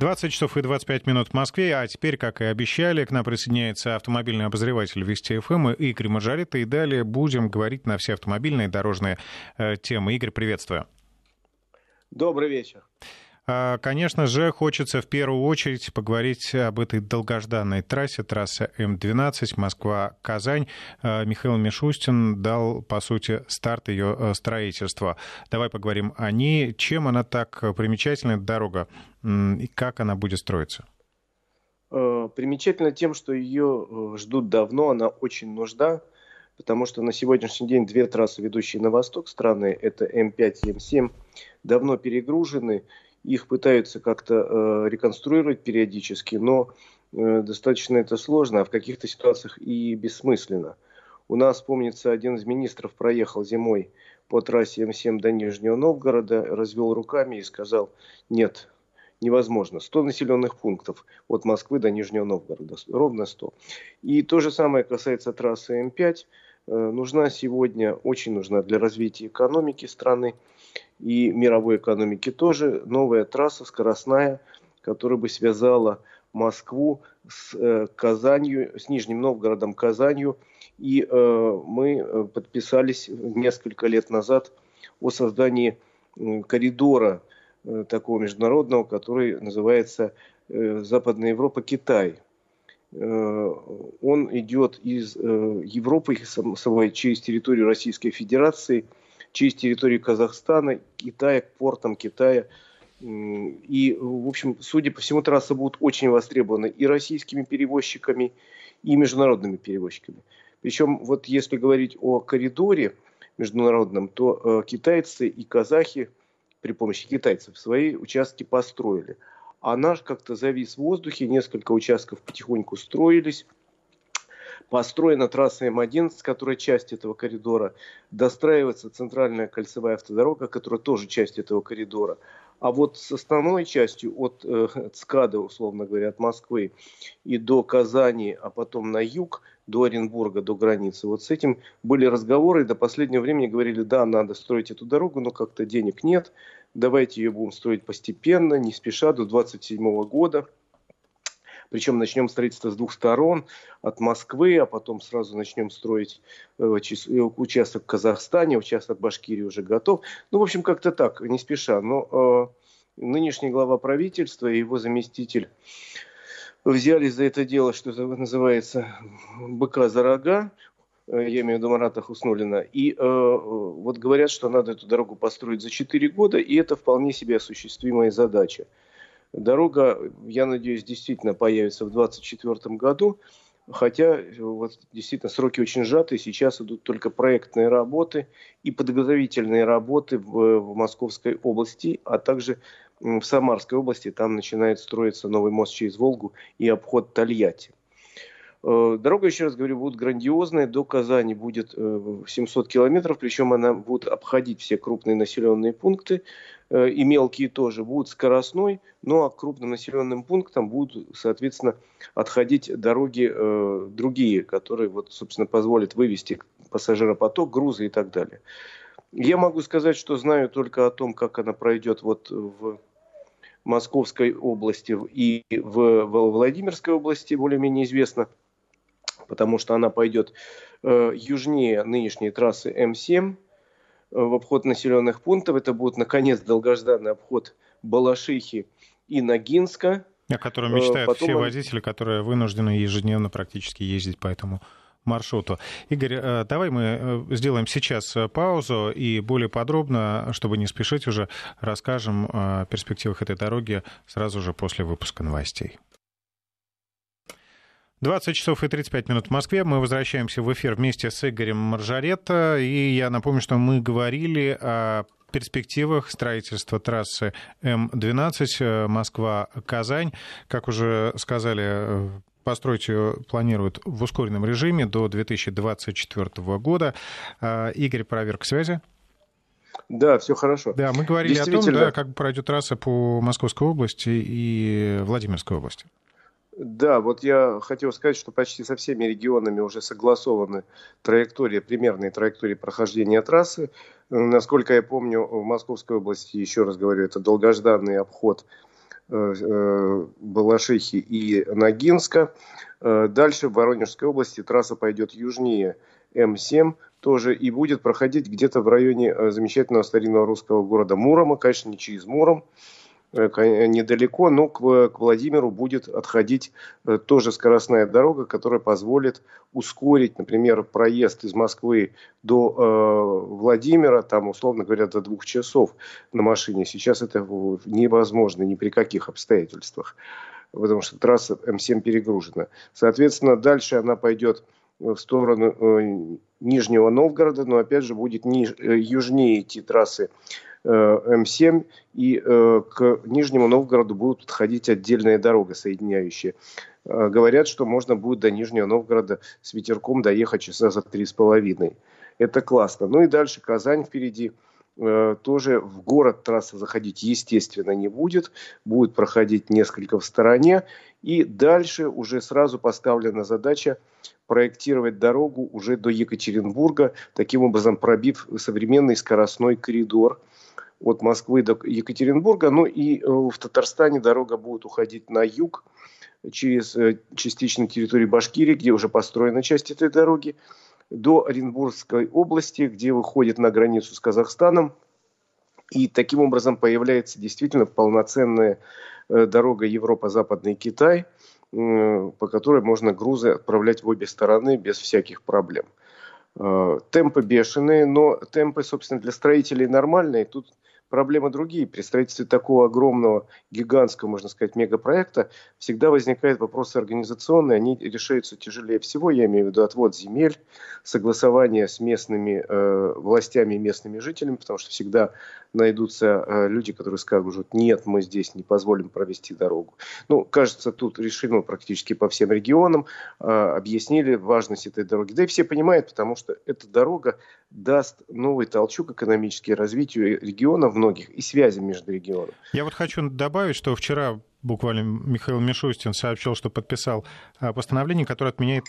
20 часов и 25 минут в Москве, а теперь, как и обещали, к нам присоединяется автомобильный обозреватель Вести ФМ Игорь Мажорита, и далее будем говорить на все автомобильные дорожные э, темы. Игорь, приветствую. Добрый вечер. А, конечно же, хочется в первую очередь поговорить об этой долгожданной трассе, трасса М-12 Москва-Казань. А, Михаил Мишустин дал, по сути, старт ее э, строительства. Давай поговорим о ней. Чем она так примечательна, дорога, и как она будет строиться? Э, примечательно тем, что ее э, ждут давно, она очень нужна, потому что на сегодняшний день две трассы, ведущие на восток страны, это М5 и М7, давно перегружены, их пытаются как-то э, реконструировать периодически, но э, достаточно это сложно, а в каких-то ситуациях и бессмысленно. У нас, помнится, один из министров проехал зимой по трассе М7 до Нижнего Новгорода, развел руками и сказал, нет, невозможно. 100 населенных пунктов от Москвы до Нижнего Новгорода, ровно 100. И то же самое касается трассы М5. Э, нужна сегодня, очень нужна для развития экономики страны и мировой экономики тоже новая трасса скоростная, которая бы связала Москву с э, Казанью, с Нижним Новгородом Казанью. И э, мы э, подписались несколько лет назад о создании коридора такого международного, который называется Западная Европа Китай. Он идет из Европы самой через территорию Российской Федерации – через территорию Казахстана, Китая, к портам Китая. И, в общем, судя по всему, трасса будет очень востребована и российскими перевозчиками, и международными перевозчиками. Причем, вот если говорить о коридоре международном, то э, китайцы и казахи при помощи китайцев свои участки построили. А наш как-то завис в воздухе, несколько участков потихоньку строились построена трасса М11, которая часть этого коридора, достраивается центральная кольцевая автодорога, которая тоже часть этого коридора. А вот с основной частью от э, ЦКАДа, условно говоря, от Москвы и до Казани, а потом на юг, до Оренбурга, до границы, вот с этим были разговоры, до последнего времени говорили, да, надо строить эту дорогу, но как-то денег нет, давайте ее будем строить постепенно, не спеша, до 27 года – причем начнем строительство с двух сторон, от Москвы, а потом сразу начнем строить э, э, участок в Казахстане, участок Башкирии уже готов. Ну, в общем, как-то так, не спеша. Но э, нынешний глава правительства и его заместитель взялись за это дело, что называется, быка за рога, э, я имею в виду Марата Хуснулина, и э, вот говорят, что надо эту дорогу построить за 4 года, и это вполне себе осуществимая задача. Дорога, я надеюсь, действительно появится в 2024 году. Хотя вот, действительно сроки очень сжаты. Сейчас идут только проектные работы и подготовительные работы в, в Московской области, а также в Самарской области. Там начинает строиться новый мост через Волгу и обход Тольятти. Э, дорога, еще раз говорю, будет грандиозная. До Казани будет 700 э, километров, причем она будет обходить все крупные населенные пункты. Э, и мелкие тоже, будут скоростной, ну а к крупным населенным пунктам будут, соответственно, отходить дороги э, другие, которые, вот, собственно, позволят вывести пассажиропоток, грузы и так далее. Я могу сказать, что знаю только о том, как она пройдет вот в Московской области и в Владимирской области, более-менее известно, потому что она пойдет э, южнее нынешней трассы М7, в обход населенных пунктов. Это будет, наконец, долгожданный обход Балашихи и Ногинска. О котором мечтают Потом... все водители, которые вынуждены ежедневно практически ездить по этому маршруту. Игорь, э, давай мы э, сделаем сейчас э, паузу и более подробно, чтобы не спешить уже, расскажем о перспективах этой дороги сразу же после выпуска новостей. 20 часов и 35 минут в Москве. Мы возвращаемся в эфир вместе с Игорем Маржаретто. И я напомню, что мы говорили о перспективах строительства трассы М12 э, Москва-Казань. Как уже сказали, э, построить ее планируют в ускоренном режиме до 2024 года. Э, Игорь, проверка связи. Да, все хорошо. Да, мы говорили о том, да, как пройдет трасса по Московской области и Владимирской области. Да, вот я хотел сказать, что почти со всеми регионами уже согласованы траектории, примерные траектории прохождения трассы. Насколько я помню, в Московской области, еще раз говорю, это долгожданный обход Балашихи и Ногинска. Дальше в Воронежской области трасса пойдет южнее М7 тоже и будет проходить где-то в районе замечательного старинного русского города Мурома, конечно, не через Муром, Э, недалеко, но к, к Владимиру будет отходить э, тоже скоростная дорога, которая позволит ускорить, например, проезд из Москвы до э, Владимира, там, условно говоря, до двух часов на машине. Сейчас это невозможно ни при каких обстоятельствах, потому что трасса М7 перегружена. Соответственно, дальше она пойдет в сторону э, Нижнего Новгорода, но опять же будет ниж, э, южнее идти трассы Э, М7, и э, к Нижнему Новгороду будут подходить отдельная дорога, соединяющая. Э, говорят, что можно будет до Нижнего Новгорода с ветерком доехать часа за три с половиной. Это классно. Ну и дальше Казань впереди. Тоже в город трасса заходить, естественно, не будет. Будет проходить несколько в стороне. И дальше уже сразу поставлена задача проектировать дорогу уже до Екатеринбурга, таким образом пробив современный скоростной коридор – от Москвы до Екатеринбурга. Ну и э, в Татарстане дорога будет уходить на юг через э, частично территорию Башкирии, где уже построена часть этой дороги, до Оренбургской области, где выходит на границу с Казахстаном. И таким образом появляется действительно полноценная э, дорога Европа-Западный Китай, по которой можно грузы отправлять в обе стороны без всяких проблем. Темпы бешеные, но темпы, собственно, для строителей нормальные. Тут проблемы другие. При строительстве такого огромного, гигантского, можно сказать, мегапроекта всегда возникают вопросы организационные. Они решаются тяжелее всего. Я имею в виду отвод земель, согласование с местными э, властями и местными жителями, потому что всегда найдутся э, люди, которые скажут, нет, мы здесь не позволим провести дорогу. Ну, кажется, тут решено практически по всем регионам, э, объяснили важность этой дороги. Да и все понимают, потому что эта дорога даст новый толчок экономический развитию регионов многих и связям между регионами. Я вот хочу добавить, что вчера буквально Михаил Мишустин сообщил, что подписал э, постановление, которое отменяет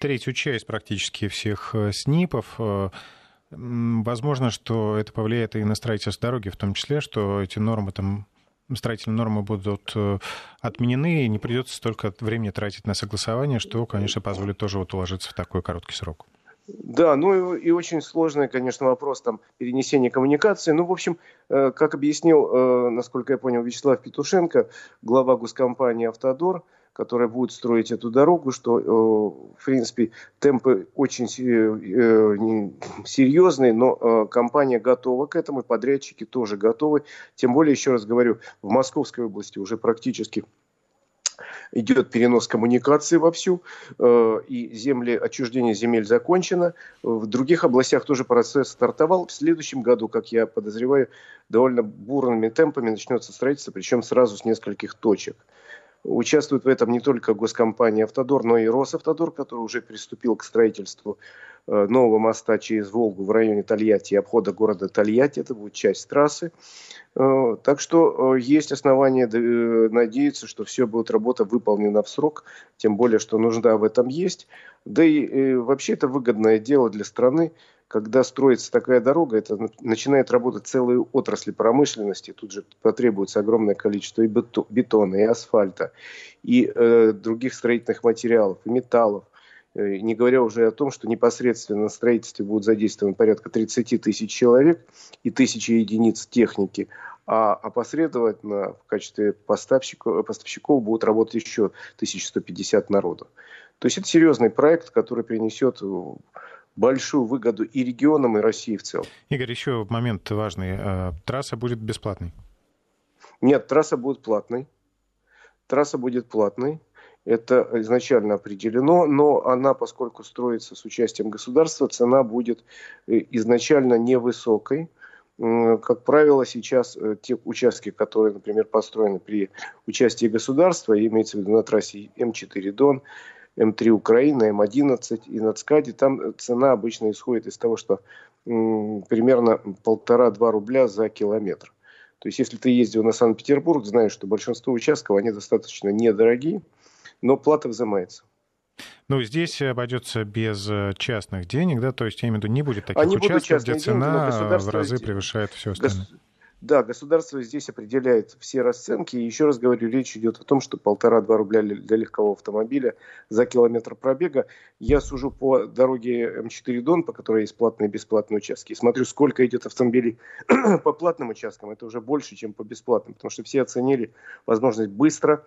третью часть практически всех СНИПов, Возможно, что это повлияет и на строительство дороги, в том числе, что эти нормы там строительные нормы будут э, отменены, и не придется столько времени тратить на согласование, что, конечно, позволит тоже вот уложиться в такой короткий срок. Да, ну и, и очень сложный, конечно, вопрос там перенесения коммуникации. Ну, в общем, э, как объяснил, э, насколько я понял, Вячеслав Петушенко, глава госкомпании «Автодор», которая будет строить эту дорогу, что, э, в принципе, темпы очень э, серьезные, но э, компания готова к этому, подрядчики тоже готовы. Тем более, еще раз говорю, в Московской области уже практически идет перенос коммуникации вовсю, и земли, отчуждение земель закончено. В других областях тоже процесс стартовал. В следующем году, как я подозреваю, довольно бурными темпами начнется строительство, причем сразу с нескольких точек. Участвует в этом не только госкомпания «Автодор», но и «Росавтодор», который уже приступил к строительству э, нового моста через Волгу в районе Тольятти и обхода города Тольятти. Это будет часть трассы. Э, так что э, есть основания надеяться, что все будет работа выполнена в срок, тем более, что нужда в этом есть. Да и вообще это выгодное дело для страны, когда строится такая дорога, это начинает работать целые отрасли промышленности. Тут же потребуется огромное количество и бетона, и асфальта, и э, других строительных материалов, и металлов. Э, не говоря уже о том, что непосредственно на строительстве будут задействованы порядка 30 тысяч человек и тысячи единиц техники, а опосредованно в качестве поставщиков, поставщиков будут работать еще 1150 народу. То есть это серьезный проект, который принесет большую выгоду и регионам, и России в целом. Игорь, еще момент важный. Э, трасса будет бесплатной? Нет, трасса будет платной. Трасса будет платной. Это изначально определено, но она, поскольку строится с участием государства, цена будет э, изначально невысокой. Как правило, сейчас э, те участки, которые, например, построены при участии государства, имеется в виду на трассе М4 Дон, М3 Украина, М11 и на ЦКАДе, там цена обычно исходит из того, что примерно полтора-два рубля за километр. То есть, если ты ездил на Санкт-Петербург, знаешь, что большинство участков, они достаточно недорогие, но плата взимается. Ну, здесь обойдется без э, частных денег, да, то есть, я имею в виду, не будет таких они участков, где цена деньги, в разы превышает все остальное. Да, государство здесь определяет все расценки. И еще раз говорю, речь идет о том, что полтора-два рубля для легкового автомобиля за километр пробега. Я сужу по дороге М4 Дон, по которой есть платные и бесплатные участки. И смотрю, сколько идет автомобилей по платным участкам. Это уже больше, чем по бесплатным. Потому что все оценили возможность быстро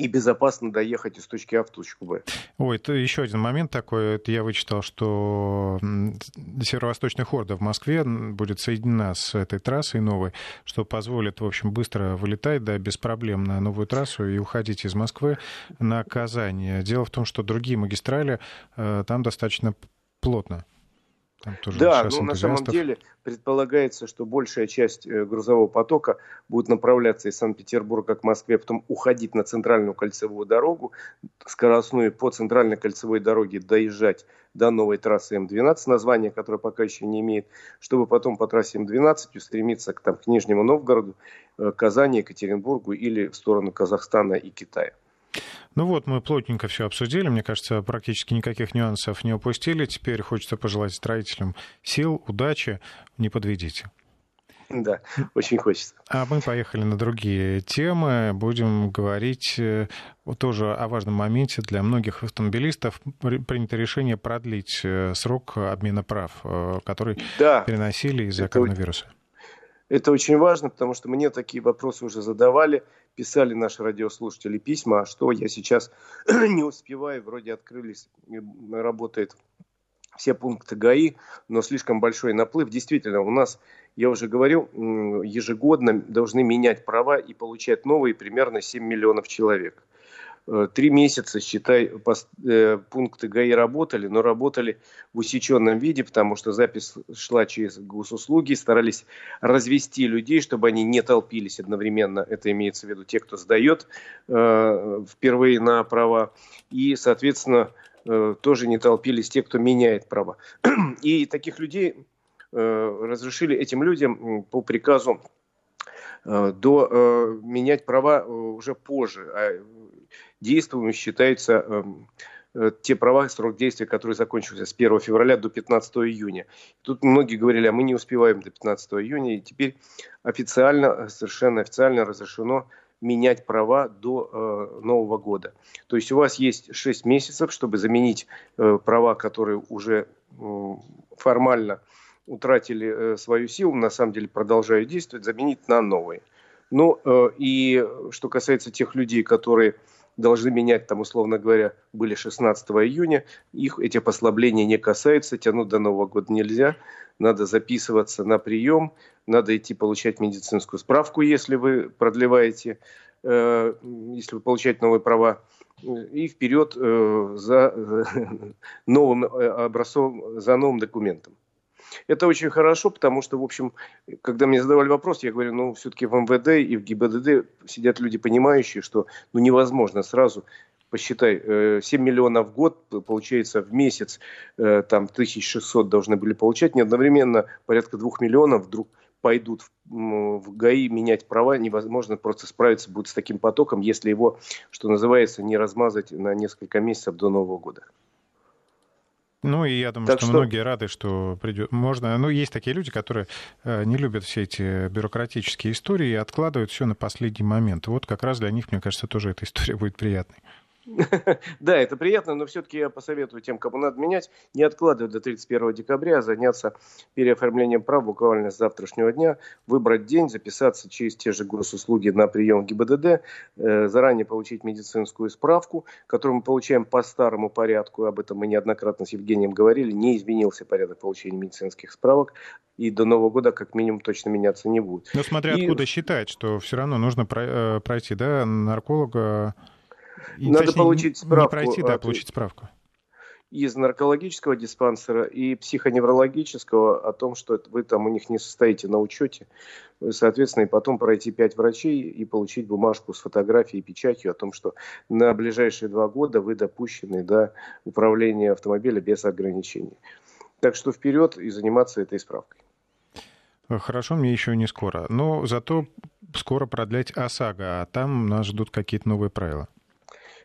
и безопасно доехать из точки А в точку Б. Ой, это еще один момент такой. Это я вычитал, что северо-восточная хорда в Москве будет соединена с этой трассой новой, что позволит, в общем, быстро вылетать, да, без проблем на новую трассу и уходить из Москвы на Казань. Дело в том, что другие магистрали э, там достаточно плотно. Да, но на самом деле предполагается, что большая часть э, грузового потока будет направляться из Санкт-Петербурга к Москве, а потом уходить на центральную кольцевую дорогу, скоростную по центральной кольцевой дороге доезжать до новой трассы М12, название которое пока еще не имеет, чтобы потом по трассе М12 устремиться к, там, к Нижнему Новгороду, э, Казани, Екатеринбургу или в сторону Казахстана и Китая. Ну вот, мы плотненько все обсудили. Мне кажется, практически никаких нюансов не упустили. Теперь хочется пожелать строителям сил, удачи. Не подведите. Да, очень хочется. А мы поехали на другие темы. Будем говорить э, тоже о важном моменте. Для многих автомобилистов принято решение продлить э, срок обмена прав, э, который да, переносили из-за коронавируса. Это очень важно, потому что мне такие вопросы уже задавали, писали наши радиослушатели письма, а что я сейчас не успеваю, вроде открылись, работает все пункты ГАИ, но слишком большой наплыв. Действительно, у нас, я уже говорил, ежегодно должны менять права и получать новые примерно 7 миллионов человек. Э, три месяца, считай, э, пункты ГАИ работали, но работали в усеченном виде, потому что запись шла через госуслуги, старались развести людей, чтобы они не толпились одновременно, это имеется в виду те, кто сдает э, впервые на права, и, соответственно, тоже не толпились те, кто меняет права. И таких людей разрешили этим людям по приказу до э, менять права уже позже. А действуемым считаются эм, э, те права, срок действия, которые закончился с 1 февраля до 15 июня. Тут многие говорили, а мы не успеваем до 15 июня, и теперь официально, совершенно официально разрешено менять права до э, Нового года. То есть у вас есть 6 месяцев, чтобы заменить э, права, которые уже э, формально утратили э, свою силу, на самом деле продолжают действовать, заменить на новые. Ну э, и что касается тех людей, которые должны менять, там, условно говоря, были 16 июня. Их эти послабления не касаются, тянуть до Нового года нельзя. Надо записываться на прием, надо идти получать медицинскую справку, если вы продлеваете, э, если вы получаете новые права. И вперед э, за э, новым э, образцом, за новым документом. Это очень хорошо, потому что, в общем, когда мне задавали вопрос, я говорю, ну, все-таки в МВД и в ГИБДД сидят люди, понимающие, что ну, невозможно сразу посчитай, 7 э, миллионов в год, получается, в месяц э, там 1600 должны были получать, не одновременно порядка 2 миллионов вдруг пойдут в ГАИ менять права, невозможно просто справиться будет с таким потоком, если его, что называется, не размазать на несколько месяцев до Нового года. Ну, и я думаю, так что, что многие рады, что придет. Можно. Ну, есть такие люди, которые э, не любят все эти бюрократические истории и откладывают все на последний момент. Вот как раз для них, мне кажется, тоже эта история будет приятной. Да, это приятно, но все-таки я посоветую тем, кому надо менять, не откладывать до 31 декабря, а заняться переоформлением прав буквально с завтрашнего дня, выбрать день, записаться через те же госуслуги на прием ГИБДД, э, заранее получить медицинскую справку, которую мы получаем по старому порядку, об этом мы неоднократно с Евгением говорили, не изменился порядок получения медицинских справок, и до Нового года как минимум точно меняться не будет. Но смотря и... откуда считать, что все равно нужно э, пройти, да, нарколога, и, Надо точнее, получить справку. Не пройти, да, получить справку. Из наркологического диспансера и психоневрологического о том, что вы там у них не состоите на учете. Соответственно, и потом пройти пять врачей и получить бумажку с фотографией и печатью о том, что на ближайшие два года вы допущены до управления автомобиля без ограничений. Так что вперед и заниматься этой справкой. Хорошо, мне еще не скоро. Но зато скоро продлять ОСАГО, а там нас ждут какие-то новые правила.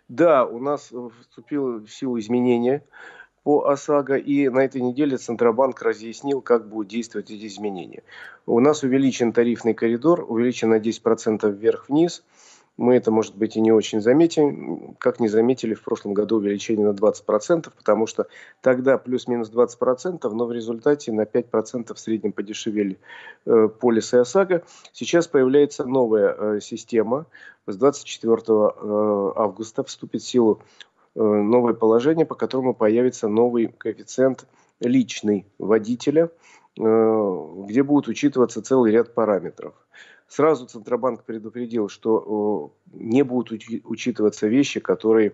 Да, у нас вступило в силу изменения по ОСАГО, и на этой неделе Центробанк разъяснил, как будут действовать эти изменения. У нас увеличен тарифный коридор, увеличен на 10% вверх-вниз – мы это, может быть, и не очень заметим, как не заметили в прошлом году увеличение на 20%, потому что тогда плюс-минус 20%, но в результате на 5% в среднем подешевели э, полис и ОСАГО. Сейчас появляется новая э, система. С 24 э, августа вступит в силу новое положение, по которому появится новый коэффициент личный водителя, где будет учитываться целый ряд параметров. Сразу Центробанк предупредил, что не будут учитываться вещи, которые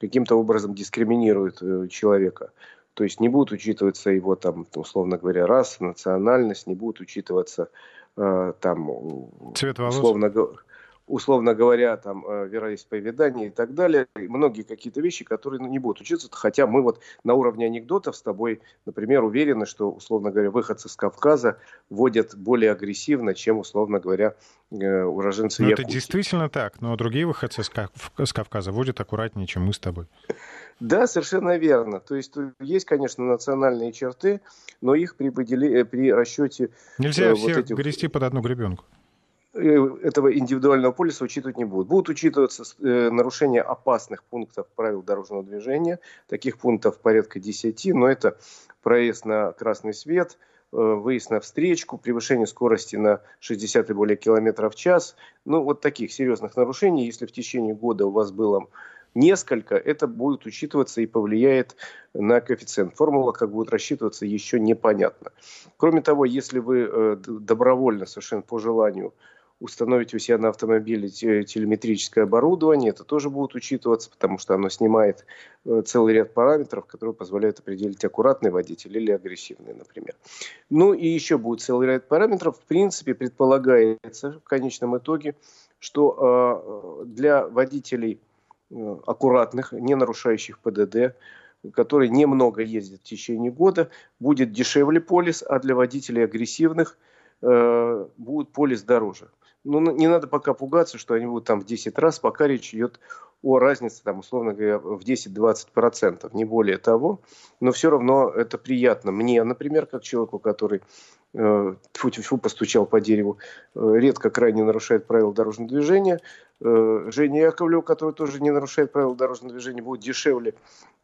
каким-то образом дискриминируют э, человека. То есть не будут учитываться его, там, условно говоря, раса, национальность, не будут учитываться э, там, Цвет волос. условно говоря условно говоря, там, э, вероисповедание и так далее, и многие какие-то вещи, которые ну, не будут учиться, хотя мы вот на уровне анекдотов с тобой, например, уверены, что, условно говоря, выходцы с Кавказа водят более агрессивно, чем, условно говоря, э, уроженцы ну, Якутии. Это действительно так, но другие выходцы с Кавказа водят аккуратнее, чем мы с тобой. Да, совершенно верно. То есть есть, конечно, национальные черты, но их при, подели... при расчете... Нельзя э, всех вот этих... грести под одну гребенку. Э, этого индивидуального полиса учитывать не будут. Будут учитываться э, нарушения опасных пунктов правил дорожного движения. Таких пунктов порядка 10, но это проезд на красный свет, э, выезд на встречку, превышение скорости на 60 и более километров в час. Ну, вот таких серьезных нарушений, если в течение года у вас было несколько, это будет учитываться и повлияет на коэффициент. Формула, как будет рассчитываться, еще непонятно. Кроме того, если вы добровольно, совершенно по желанию, установить у себя на автомобиле телеметрическое оборудование. Это тоже будет учитываться, потому что оно снимает э, целый ряд параметров, которые позволяют определить аккуратный водитель или агрессивный, например. Ну и еще будет целый ряд параметров. В принципе, предполагается в конечном итоге, что э, для водителей э, аккуратных, не нарушающих ПДД, которые немного ездят в течение года, будет дешевле полис, а для водителей агрессивных будет полис дороже ну, не надо пока пугаться, что они будут там в 10 раз, пока речь идет о разнице, там, условно говоря, в 10-20%, не более того. Но все равно это приятно мне, например, как человеку, который э, тьфу -тьфу, постучал по дереву, э, редко крайне нарушает правила дорожного движения. Э, Женя Яковлев, который тоже не нарушает правила дорожного движения, будет дешевле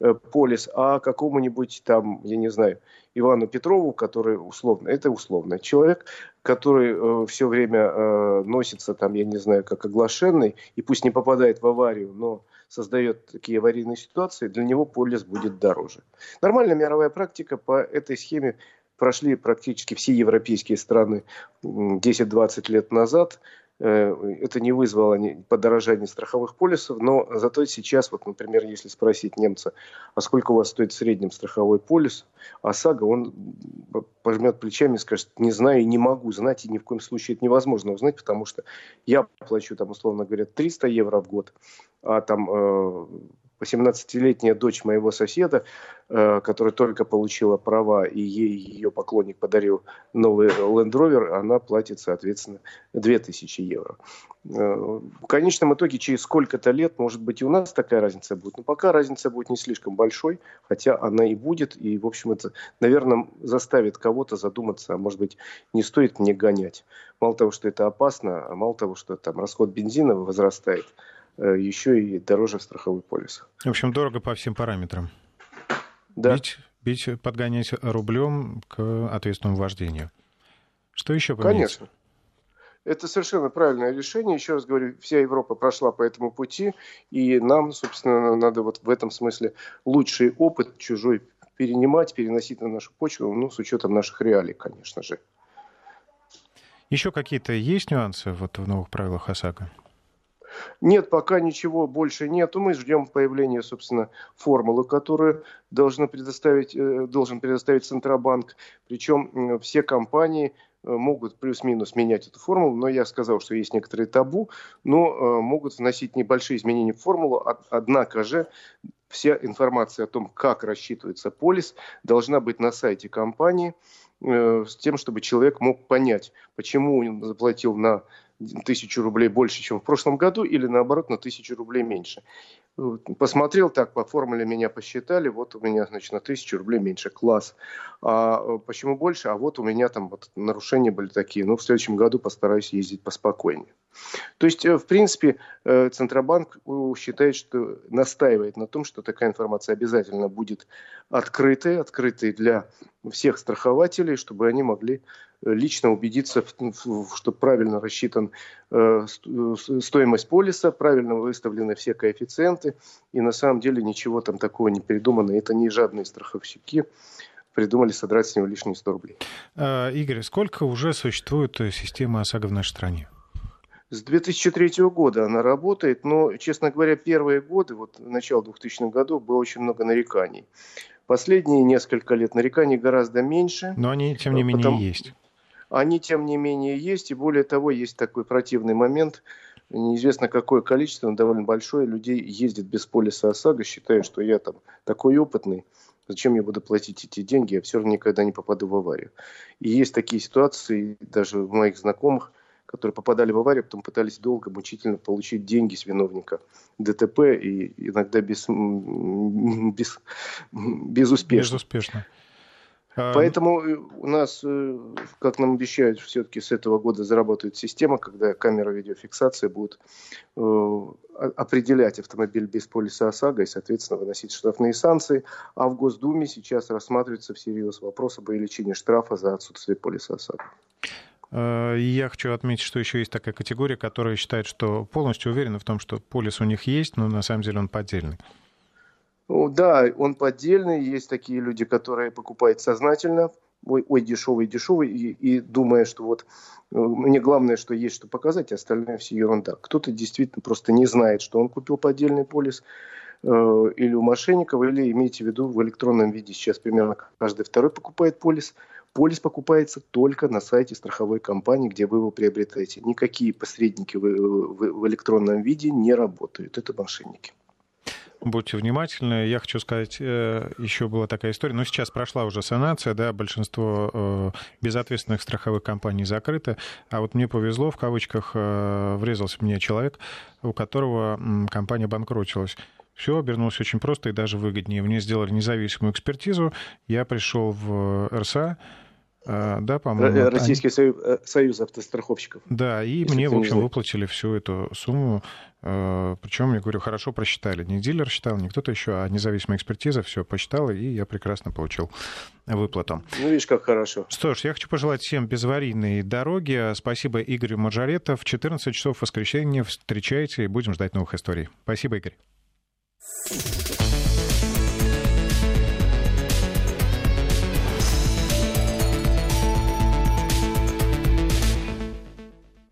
э, полис, а какому-нибудь там, я не знаю, Ивану Петрову, который условно, это условно, человек, который э, все время э, носится там, я не знаю, как оглашенный, и пусть не попадает в аварию, но создает такие аварийные ситуации, для него полис будет дороже. Нормальная мировая практика по этой схеме прошли практически все европейские страны 10-20 лет назад. Э, это не вызвало подорожания страховых полисов, но зато сейчас, вот, например, если спросить немца, а сколько у вас стоит в среднем страховой полис, ОСАГО, он пожмет плечами и скажет, не знаю и не могу знать, и ни в коем случае это невозможно узнать, потому что я плачу, там, условно говоря, 300 евро в год, а там э, 18-летняя дочь моего соседа, э, которая только получила права, и ей ее поклонник подарил новый Land Rover, она платит, соответственно, 2000 евро. Э, в конечном итоге, через сколько-то лет, может быть, и у нас такая разница будет. Но пока разница будет не слишком большой, хотя она и будет. И, в общем, это, наверное, заставит кого-то задуматься, а может быть, не стоит мне гонять. Мало того, что это опасно, а мало того, что там расход бензина возрастает – еще и дороже страховой полис. В общем, дорого по всем параметрам. Да. Бить, бить подгонять рублем к ответственному вождению. Что еще поменяется? Конечно. Это совершенно правильное решение. Еще раз говорю, вся Европа прошла по этому пути, и нам, собственно, надо вот в этом смысле лучший опыт чужой перенимать, переносить на нашу почву, ну, с учетом наших реалий, конечно же. Еще какие-то есть нюансы вот в новых правилах ОСАГО? Нет, пока ничего больше нету. Мы ждем появления, собственно, формулы, которую должен предоставить, э, должен предоставить Центробанк. Причем все компании э, могут плюс-минус менять эту формулу, но я сказал, что есть некоторые табу, но э, могут вносить небольшие изменения в формулу, однако же вся информация о том, как рассчитывается полис, должна быть на сайте компании, с тем, чтобы человек мог понять, почему он заплатил на тысячу рублей больше, чем в прошлом году, или наоборот на тысячу рублей меньше. Посмотрел так, по формуле меня посчитали, вот у меня, значит, на тысячу рублей меньше, класс. А э, почему больше? А вот у меня там вот нарушения были такие, ну, в следующем году постараюсь ездить поспокойнее. То есть, э, в принципе, э, Центробанк считает, что настаивает на том, что такая информация обязательно будет открытой, открытой для всех страхователей, чтобы они могли лично убедиться, что правильно рассчитан э, стоимость полиса, правильно выставлены все коэффициенты, и на самом деле ничего там такого не придумано. Это не жадные страховщики придумали содрать с него лишние 100 рублей. А, Игорь, сколько уже существует система ОСАГО в нашей стране? С 2003 года она работает, но, честно говоря, первые годы, вот начало 2000-х годов, было очень много нареканий. Последние несколько лет нареканий гораздо меньше. Но они, тем не менее, потому... есть. Они, тем не менее, есть. И более того, есть такой противный момент. Неизвестно какое количество, но довольно большое, людей ездит без полиса ОСАГО, считая, что я там такой опытный, зачем я буду платить эти деньги, я все равно никогда не попаду в аварию. И есть такие ситуации, даже у моих знакомых, которые попадали в аварию, потом пытались долго, мучительно получить деньги с виновника ДТП, и иногда без, без, безуспешно. Безуспешно. А, Поэтому э, у нас, э, как нам обещают, все-таки с этого года заработает система, когда камера видеофиксации будет э, определять автомобиль без полиса ОСАГО и, соответственно, выносить штрафные санкции. А в Госдуме сейчас рассматривается всерьез вопрос об увеличении штрафа за отсутствие полиса ОСАГО. Я хочу отметить, что еще есть такая категория, которая считает, что полностью уверена в том, что полис у них есть, но на самом деле он поддельный. Да, он поддельный. Есть такие люди, которые покупают сознательно. Ой, ой дешевый, дешевый. И, и думая, что вот э, мне главное, что есть что показать, а остальное все ерунда. Кто-то действительно просто не знает, что он купил поддельный полис э, или у мошенников, или имейте в виду в электронном виде. Сейчас примерно каждый второй покупает полис. Полис покупается только на сайте страховой компании, где вы его приобретаете. Никакие посредники в, в, в электронном виде не работают. Это мошенники будьте внимательны. Я хочу сказать, э, еще была такая история, но сейчас прошла уже санация, да, большинство э, безответственных страховых компаний закрыто, а вот мне повезло, в кавычках, э, врезался мне человек, у которого компания банкротилась. Все обернулось очень просто и даже выгоднее. Мне сделали независимую экспертизу, я пришел в РСА, да, по-моему. Российский они... союз автостраховщиков. Да, и мне, в общем, выплатили всю эту сумму Э, Причем, я говорю, хорошо просчитали. Не дилер считал, не кто-то еще, а независимая экспертиза все посчитала, и я прекрасно получил выплату. Ну, видишь, как хорошо. Что ж, я хочу пожелать всем безаварийной дороги. Спасибо Игорю Маджарета. В 14 часов в воскресенье встречайте и будем ждать новых историй. Спасибо, Игорь. you